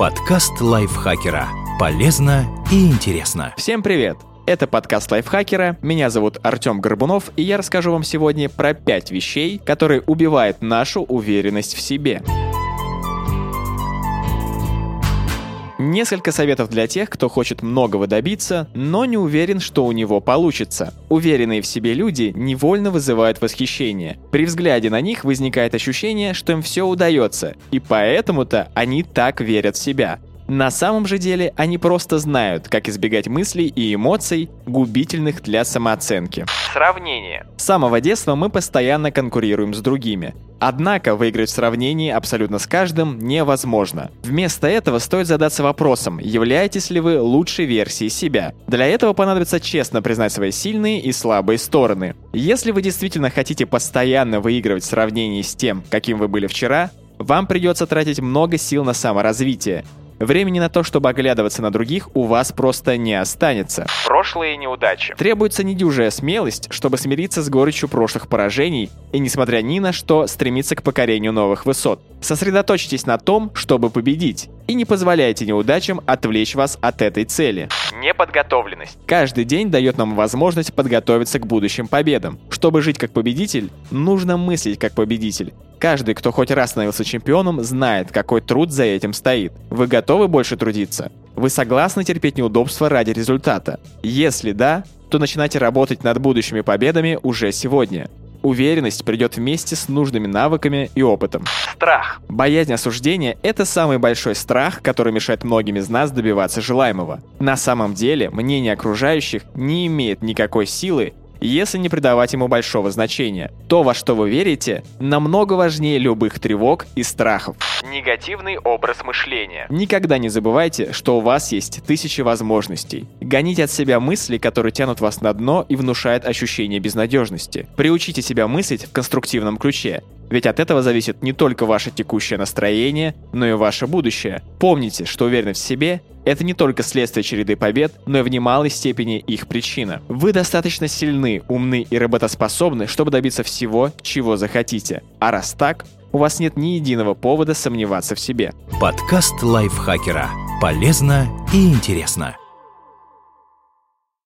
Подкаст лайфхакера. Полезно и интересно. Всем привет! Это подкаст лайфхакера. Меня зовут Артем Горбунов, и я расскажу вам сегодня про 5 вещей, которые убивают нашу уверенность в себе. Несколько советов для тех, кто хочет многого добиться, но не уверен, что у него получится. Уверенные в себе люди невольно вызывают восхищение. При взгляде на них возникает ощущение, что им все удается, и поэтому-то они так верят в себя. На самом же деле они просто знают, как избегать мыслей и эмоций, губительных для самооценки. Сравнение. С самого детства мы постоянно конкурируем с другими. Однако выиграть в сравнении абсолютно с каждым невозможно. Вместо этого стоит задаться вопросом, являетесь ли вы лучшей версией себя. Для этого понадобится честно признать свои сильные и слабые стороны. Если вы действительно хотите постоянно выигрывать в сравнении с тем, каким вы были вчера, вам придется тратить много сил на саморазвитие. Времени на то, чтобы оглядываться на других, у вас просто не останется. Прошлые неудачи. Требуется недюжая смелость, чтобы смириться с горечью прошлых поражений и, несмотря ни на что, стремиться к покорению новых высот. Сосредоточьтесь на том, чтобы победить, и не позволяйте неудачам отвлечь вас от этой цели. Неподготовленность. Каждый день дает нам возможность подготовиться к будущим победам. Чтобы жить как победитель, нужно мыслить как победитель. Каждый, кто хоть раз становился чемпионом, знает, какой труд за этим стоит. Вы готовы больше трудиться? Вы согласны терпеть неудобства ради результата? Если да, то начинайте работать над будущими победами уже сегодня. Уверенность придет вместе с нужными навыками и опытом. Страх. Боязнь осуждения – это самый большой страх, который мешает многим из нас добиваться желаемого. На самом деле, мнение окружающих не имеет никакой силы, если не придавать ему большого значения. То, во что вы верите, намного важнее любых тревог и страхов. Негативный образ мышления. Никогда не забывайте, что у вас есть тысячи возможностей. Гоните от себя мысли, которые тянут вас на дно и внушают ощущение безнадежности. Приучите себя мыслить в конструктивном ключе. Ведь от этого зависит не только ваше текущее настроение, но и ваше будущее. Помните, что уверенность в себе – это не только следствие череды побед, но и в немалой степени их причина. Вы достаточно сильны, умны и работоспособны, чтобы добиться всего, чего захотите. А раз так, у вас нет ни единого повода сомневаться в себе. Подкаст лайфхакера. Полезно и интересно.